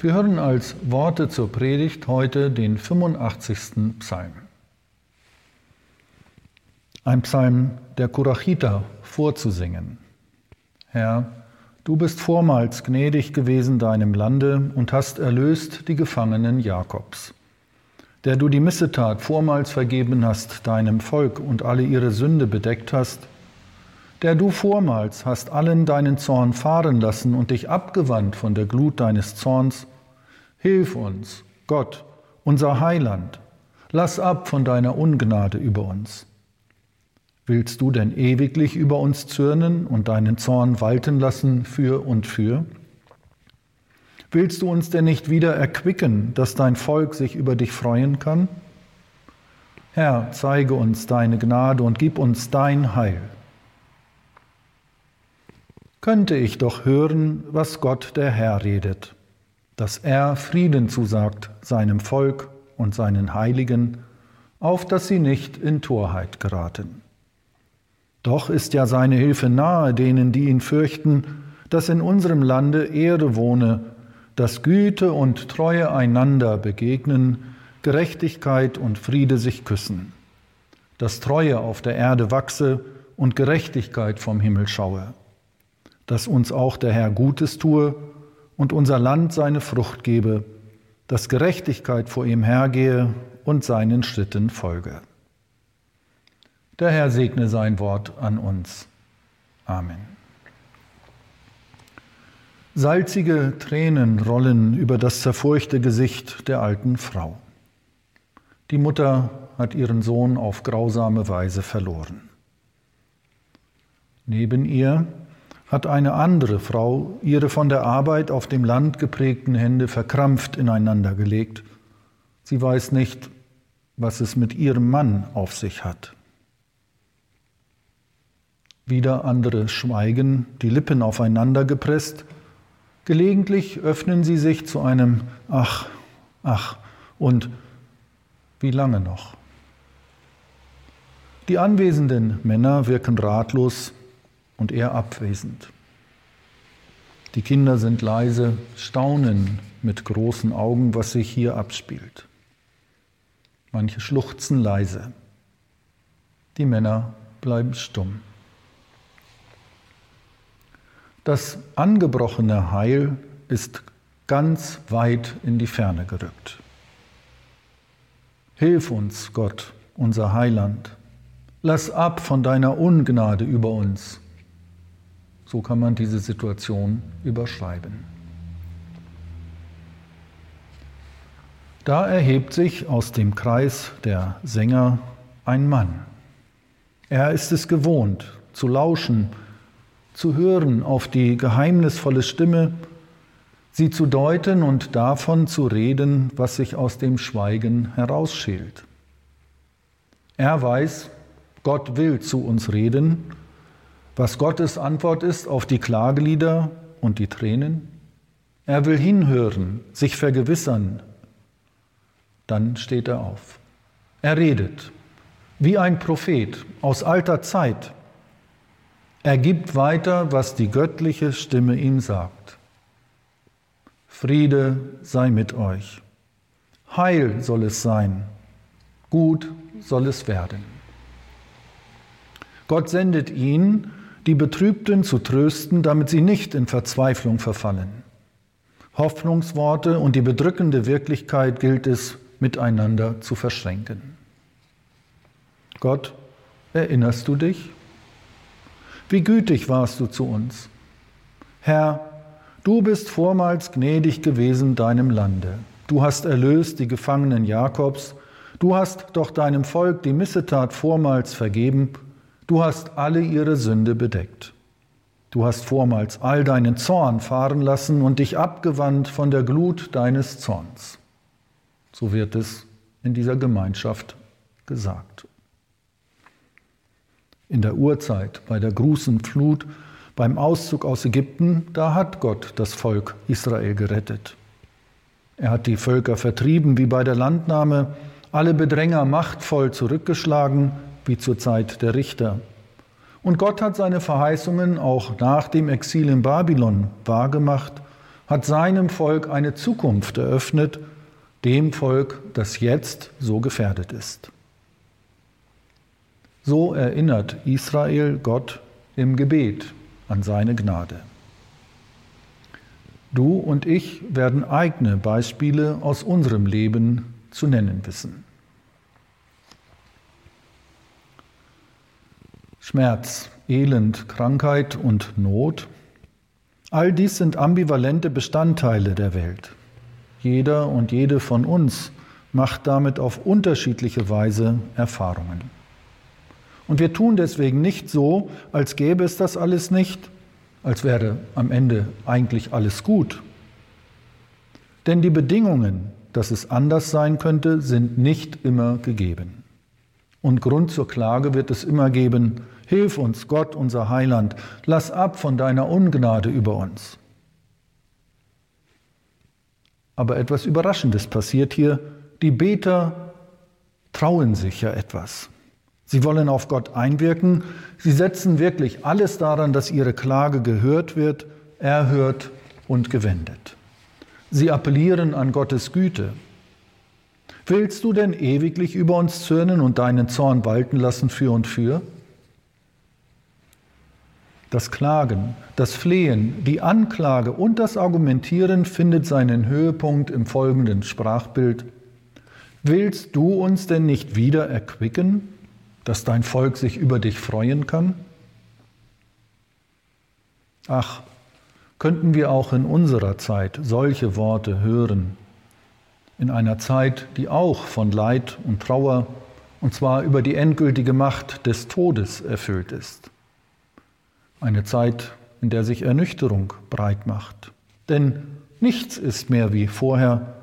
Wir hören als Worte zur Predigt heute den 85. Psalm. Ein Psalm der Kurachita vorzusingen. Herr, du bist vormals gnädig gewesen deinem Lande und hast erlöst die Gefangenen Jakobs. Der du die Missetat vormals vergeben hast deinem Volk und alle ihre Sünde bedeckt hast, der du vormals hast allen deinen Zorn fahren lassen und dich abgewandt von der Glut deines Zorns, Hilf uns, Gott, unser Heiland, lass ab von deiner Ungnade über uns. Willst du denn ewiglich über uns zürnen und deinen Zorn walten lassen für und für? Willst du uns denn nicht wieder erquicken, dass dein Volk sich über dich freuen kann? Herr, zeige uns deine Gnade und gib uns dein Heil. Könnte ich doch hören, was Gott der Herr redet dass er Frieden zusagt seinem Volk und seinen Heiligen, auf dass sie nicht in Torheit geraten. Doch ist ja seine Hilfe nahe denen, die ihn fürchten, dass in unserem Lande Ehre wohne, dass Güte und Treue einander begegnen, Gerechtigkeit und Friede sich küssen, dass Treue auf der Erde wachse und Gerechtigkeit vom Himmel schaue, dass uns auch der Herr Gutes tue und unser Land seine Frucht gebe, dass Gerechtigkeit vor ihm hergehe und seinen Schritten folge. Der Herr segne sein Wort an uns. Amen. Salzige Tränen rollen über das zerfurchte Gesicht der alten Frau. Die Mutter hat ihren Sohn auf grausame Weise verloren. Neben ihr hat eine andere Frau ihre von der Arbeit auf dem Land geprägten Hände verkrampft ineinander gelegt. Sie weiß nicht, was es mit ihrem Mann auf sich hat. Wieder andere schweigen, die Lippen aufeinander gepresst. Gelegentlich öffnen sie sich zu einem Ach, ach und wie lange noch? Die anwesenden Männer wirken ratlos und er abwesend. Die Kinder sind leise, staunen mit großen Augen, was sich hier abspielt. Manche schluchzen leise. Die Männer bleiben stumm. Das angebrochene Heil ist ganz weit in die Ferne gerückt. Hilf uns, Gott, unser Heiland. Lass ab von deiner Ungnade über uns so kann man diese Situation überschreiben. Da erhebt sich aus dem Kreis der Sänger ein Mann. Er ist es gewohnt, zu lauschen, zu hören auf die geheimnisvolle Stimme, sie zu deuten und davon zu reden, was sich aus dem Schweigen herausschält. Er weiß, Gott will zu uns reden was Gottes Antwort ist auf die Klagelieder und die Tränen? Er will hinhören, sich vergewissern. Dann steht er auf. Er redet wie ein Prophet aus alter Zeit. Er gibt weiter, was die göttliche Stimme ihm sagt. Friede sei mit euch. Heil soll es sein. Gut soll es werden. Gott sendet ihn, die Betrübten zu trösten, damit sie nicht in Verzweiflung verfallen. Hoffnungsworte und die bedrückende Wirklichkeit gilt es miteinander zu verschränken. Gott, erinnerst du dich? Wie gütig warst du zu uns. Herr, du bist vormals gnädig gewesen deinem Lande. Du hast erlöst die Gefangenen Jakobs. Du hast doch deinem Volk die Missetat vormals vergeben Du hast alle ihre Sünde bedeckt. Du hast vormals all deinen Zorn fahren lassen und dich abgewandt von der Glut deines Zorns. So wird es in dieser Gemeinschaft gesagt. In der Urzeit, bei der großen Flut, beim Auszug aus Ägypten, da hat Gott das Volk Israel gerettet. Er hat die Völker vertrieben wie bei der Landnahme, alle Bedränger machtvoll zurückgeschlagen wie zur Zeit der Richter. Und Gott hat seine Verheißungen auch nach dem Exil in Babylon wahrgemacht, hat seinem Volk eine Zukunft eröffnet, dem Volk, das jetzt so gefährdet ist. So erinnert Israel Gott im Gebet an seine Gnade. Du und ich werden eigene Beispiele aus unserem Leben zu nennen wissen. Schmerz, Elend, Krankheit und Not, all dies sind ambivalente Bestandteile der Welt. Jeder und jede von uns macht damit auf unterschiedliche Weise Erfahrungen. Und wir tun deswegen nicht so, als gäbe es das alles nicht, als wäre am Ende eigentlich alles gut. Denn die Bedingungen, dass es anders sein könnte, sind nicht immer gegeben. Und Grund zur Klage wird es immer geben, Hilf uns, Gott, unser Heiland, lass ab von deiner Ungnade über uns. Aber etwas Überraschendes passiert hier. Die Beter trauen sich ja etwas. Sie wollen auf Gott einwirken. Sie setzen wirklich alles daran, dass ihre Klage gehört wird, erhört und gewendet. Sie appellieren an Gottes Güte. Willst du denn ewiglich über uns zürnen und deinen Zorn walten lassen für und für? Das Klagen, das Flehen, die Anklage und das Argumentieren findet seinen Höhepunkt im folgenden Sprachbild. Willst du uns denn nicht wieder erquicken, dass dein Volk sich über dich freuen kann? Ach, könnten wir auch in unserer Zeit solche Worte hören, in einer Zeit, die auch von Leid und Trauer, und zwar über die endgültige Macht des Todes erfüllt ist. Eine Zeit, in der sich Ernüchterung breit macht. Denn nichts ist mehr wie vorher.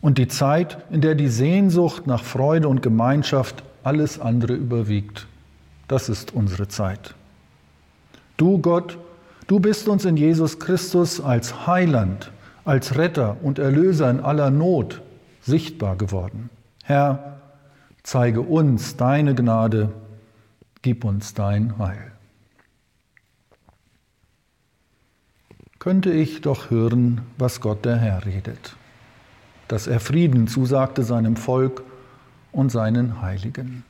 Und die Zeit, in der die Sehnsucht nach Freude und Gemeinschaft alles andere überwiegt. Das ist unsere Zeit. Du Gott, du bist uns in Jesus Christus als Heiland, als Retter und Erlöser in aller Not sichtbar geworden. Herr, zeige uns deine Gnade, gib uns dein Heil. könnte ich doch hören, was Gott der Herr redet, dass er Frieden zusagte seinem Volk und seinen Heiligen.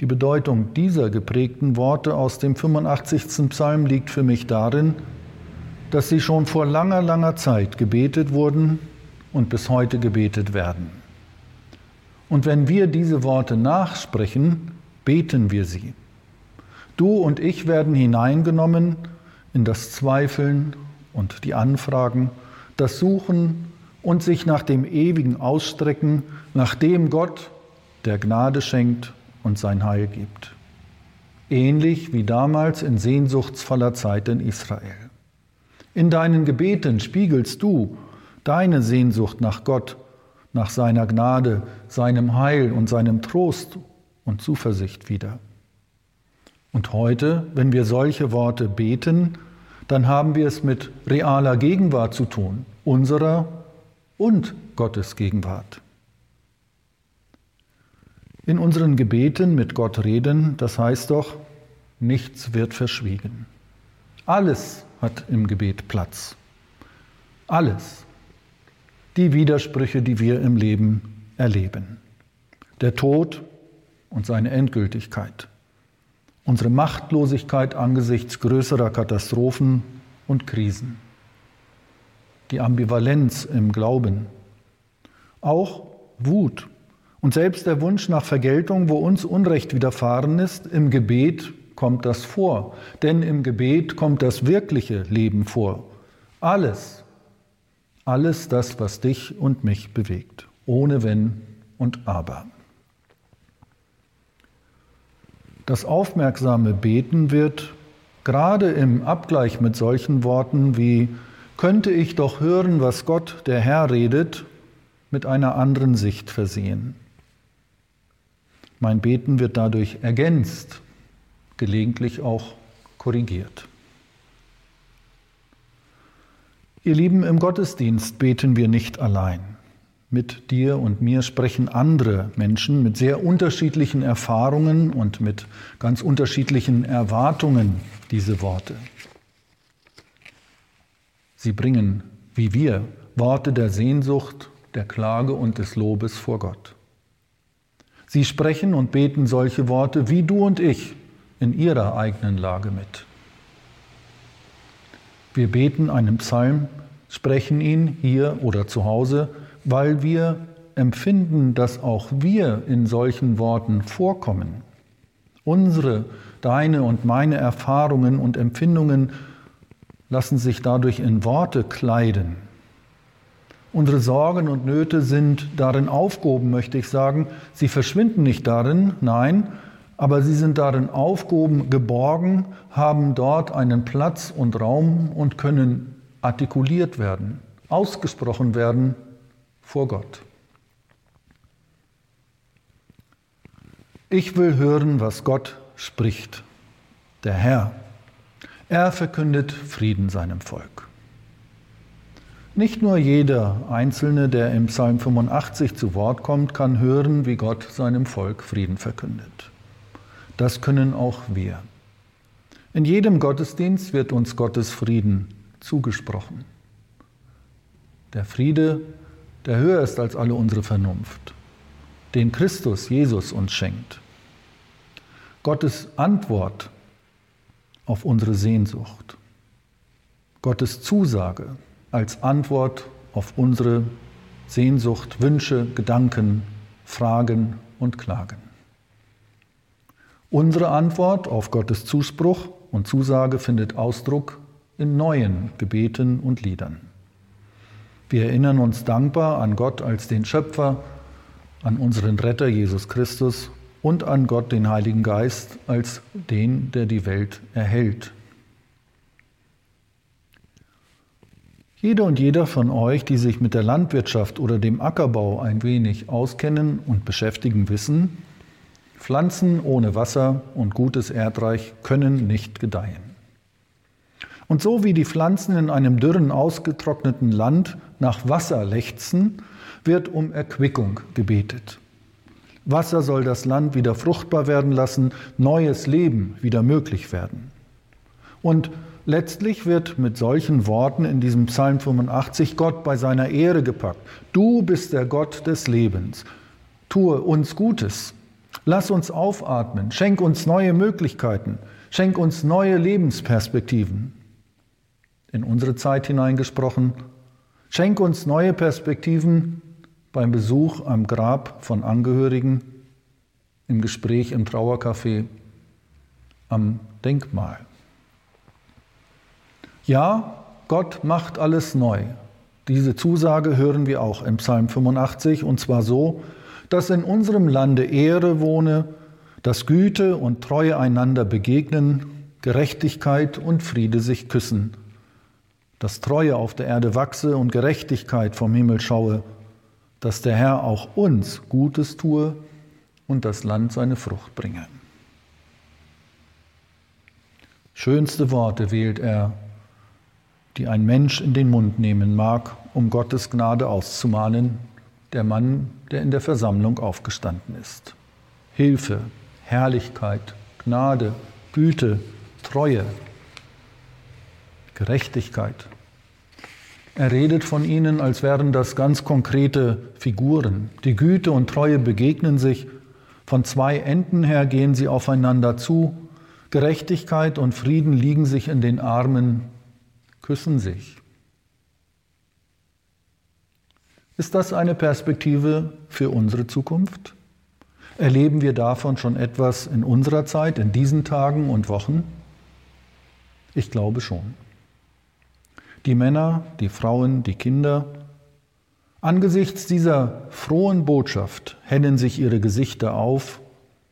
Die Bedeutung dieser geprägten Worte aus dem 85. Psalm liegt für mich darin, dass sie schon vor langer, langer Zeit gebetet wurden und bis heute gebetet werden. Und wenn wir diese Worte nachsprechen, beten wir sie. Du und ich werden hineingenommen in das Zweifeln und die Anfragen, das Suchen und sich nach dem Ewigen ausstrecken, nach dem Gott, der Gnade schenkt und sein Heil gibt. Ähnlich wie damals in sehnsuchtsvoller Zeit in Israel. In deinen Gebeten spiegelst du deine Sehnsucht nach Gott, nach seiner Gnade, seinem Heil und seinem Trost und Zuversicht wider. Und heute, wenn wir solche Worte beten, dann haben wir es mit realer Gegenwart zu tun, unserer und Gottes Gegenwart. In unseren Gebeten mit Gott reden, das heißt doch, nichts wird verschwiegen. Alles hat im Gebet Platz. Alles. Die Widersprüche, die wir im Leben erleben. Der Tod und seine Endgültigkeit unsere Machtlosigkeit angesichts größerer Katastrophen und Krisen, die Ambivalenz im Glauben, auch Wut und selbst der Wunsch nach Vergeltung, wo uns Unrecht widerfahren ist, im Gebet kommt das vor, denn im Gebet kommt das wirkliche Leben vor. Alles, alles das, was dich und mich bewegt, ohne Wenn und Aber. Das aufmerksame Beten wird gerade im Abgleich mit solchen Worten wie könnte ich doch hören, was Gott, der Herr, redet, mit einer anderen Sicht versehen. Mein Beten wird dadurch ergänzt, gelegentlich auch korrigiert. Ihr Lieben, im Gottesdienst beten wir nicht allein. Mit dir und mir sprechen andere Menschen mit sehr unterschiedlichen Erfahrungen und mit ganz unterschiedlichen Erwartungen diese Worte. Sie bringen, wie wir, Worte der Sehnsucht, der Klage und des Lobes vor Gott. Sie sprechen und beten solche Worte wie du und ich in ihrer eigenen Lage mit. Wir beten einen Psalm, sprechen ihn hier oder zu Hause, weil wir empfinden, dass auch wir in solchen Worten vorkommen. Unsere, deine und meine Erfahrungen und Empfindungen lassen sich dadurch in Worte kleiden. Unsere Sorgen und Nöte sind darin aufgehoben, möchte ich sagen. Sie verschwinden nicht darin, nein, aber sie sind darin aufgehoben, geborgen, haben dort einen Platz und Raum und können artikuliert werden, ausgesprochen werden vor Gott. Ich will hören, was Gott spricht, der Herr. Er verkündet Frieden seinem Volk. Nicht nur jeder Einzelne, der im Psalm 85 zu Wort kommt, kann hören, wie Gott seinem Volk Frieden verkündet. Das können auch wir. In jedem Gottesdienst wird uns Gottes Frieden zugesprochen. Der Friede, der höher ist als alle unsere Vernunft, den Christus Jesus uns schenkt. Gottes Antwort auf unsere Sehnsucht. Gottes Zusage, als Antwort auf unsere Sehnsucht, Wünsche, Gedanken, Fragen und Klagen. Unsere Antwort auf Gottes Zuspruch und Zusage findet Ausdruck in neuen Gebeten und Liedern. Wir erinnern uns dankbar an Gott als den Schöpfer, an unseren Retter Jesus Christus und an Gott den Heiligen Geist als den, der die Welt erhält. Jede und jeder von euch, die sich mit der Landwirtschaft oder dem Ackerbau ein wenig auskennen und beschäftigen, wissen, Pflanzen ohne Wasser und gutes Erdreich können nicht gedeihen. Und so wie die Pflanzen in einem dürren, ausgetrockneten Land nach Wasser lechzen, wird um Erquickung gebetet. Wasser soll das Land wieder fruchtbar werden lassen, neues Leben wieder möglich werden. Und letztlich wird mit solchen Worten in diesem Psalm 85 Gott bei seiner Ehre gepackt. Du bist der Gott des Lebens. Tue uns Gutes. Lass uns aufatmen. Schenk uns neue Möglichkeiten. Schenk uns neue Lebensperspektiven. In unsere Zeit hineingesprochen. Schenk uns neue Perspektiven beim Besuch am Grab von Angehörigen, im Gespräch im Trauercafé, am Denkmal. Ja, Gott macht alles neu. Diese Zusage hören wir auch im Psalm 85 und zwar so, dass in unserem Lande Ehre wohne, dass Güte und Treue einander begegnen, Gerechtigkeit und Friede sich küssen, dass Treue auf der Erde wachse und Gerechtigkeit vom Himmel schaue, dass der Herr auch uns Gutes tue und das Land seine Frucht bringe. Schönste Worte wählt er die ein Mensch in den Mund nehmen mag, um Gottes Gnade auszumahnen, der Mann, der in der Versammlung aufgestanden ist. Hilfe, Herrlichkeit, Gnade, Güte, Treue, Gerechtigkeit. Er redet von ihnen, als wären das ganz konkrete Figuren. Die Güte und Treue begegnen sich, von zwei Enden her gehen sie aufeinander zu, Gerechtigkeit und Frieden liegen sich in den Armen küssen sich. Ist das eine Perspektive für unsere Zukunft? Erleben wir davon schon etwas in unserer Zeit, in diesen Tagen und Wochen? Ich glaube schon. Die Männer, die Frauen, die Kinder, angesichts dieser frohen Botschaft hellen sich ihre Gesichter auf,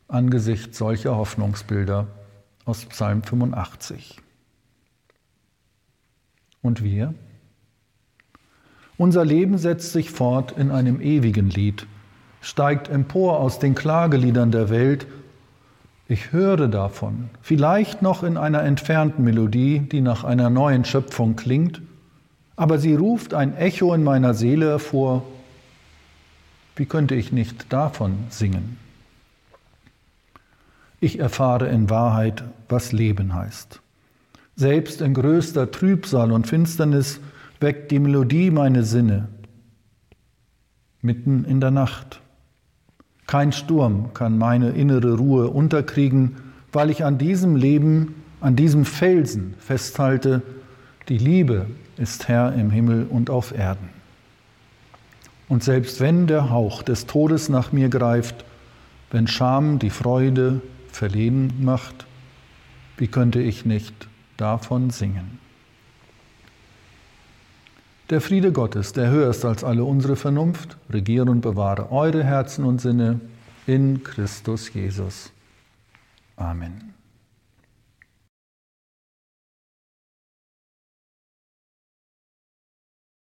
angesichts solcher Hoffnungsbilder aus Psalm 85. Und wir? Unser Leben setzt sich fort in einem ewigen Lied, steigt empor aus den Klageliedern der Welt. Ich höre davon, vielleicht noch in einer entfernten Melodie, die nach einer neuen Schöpfung klingt, aber sie ruft ein Echo in meiner Seele hervor. Wie könnte ich nicht davon singen? Ich erfahre in Wahrheit, was Leben heißt. Selbst in größter Trübsal und Finsternis weckt die Melodie meine Sinne. Mitten in der Nacht. Kein Sturm kann meine innere Ruhe unterkriegen, weil ich an diesem Leben, an diesem Felsen festhalte, die Liebe ist Herr im Himmel und auf Erden. Und selbst wenn der Hauch des Todes nach mir greift, wenn Scham die Freude verlegen macht, wie könnte ich nicht davon singen? Der Friede Gottes, der höher ist als alle unsere Vernunft, regiere und bewahre eure Herzen und Sinne in Christus Jesus. Amen.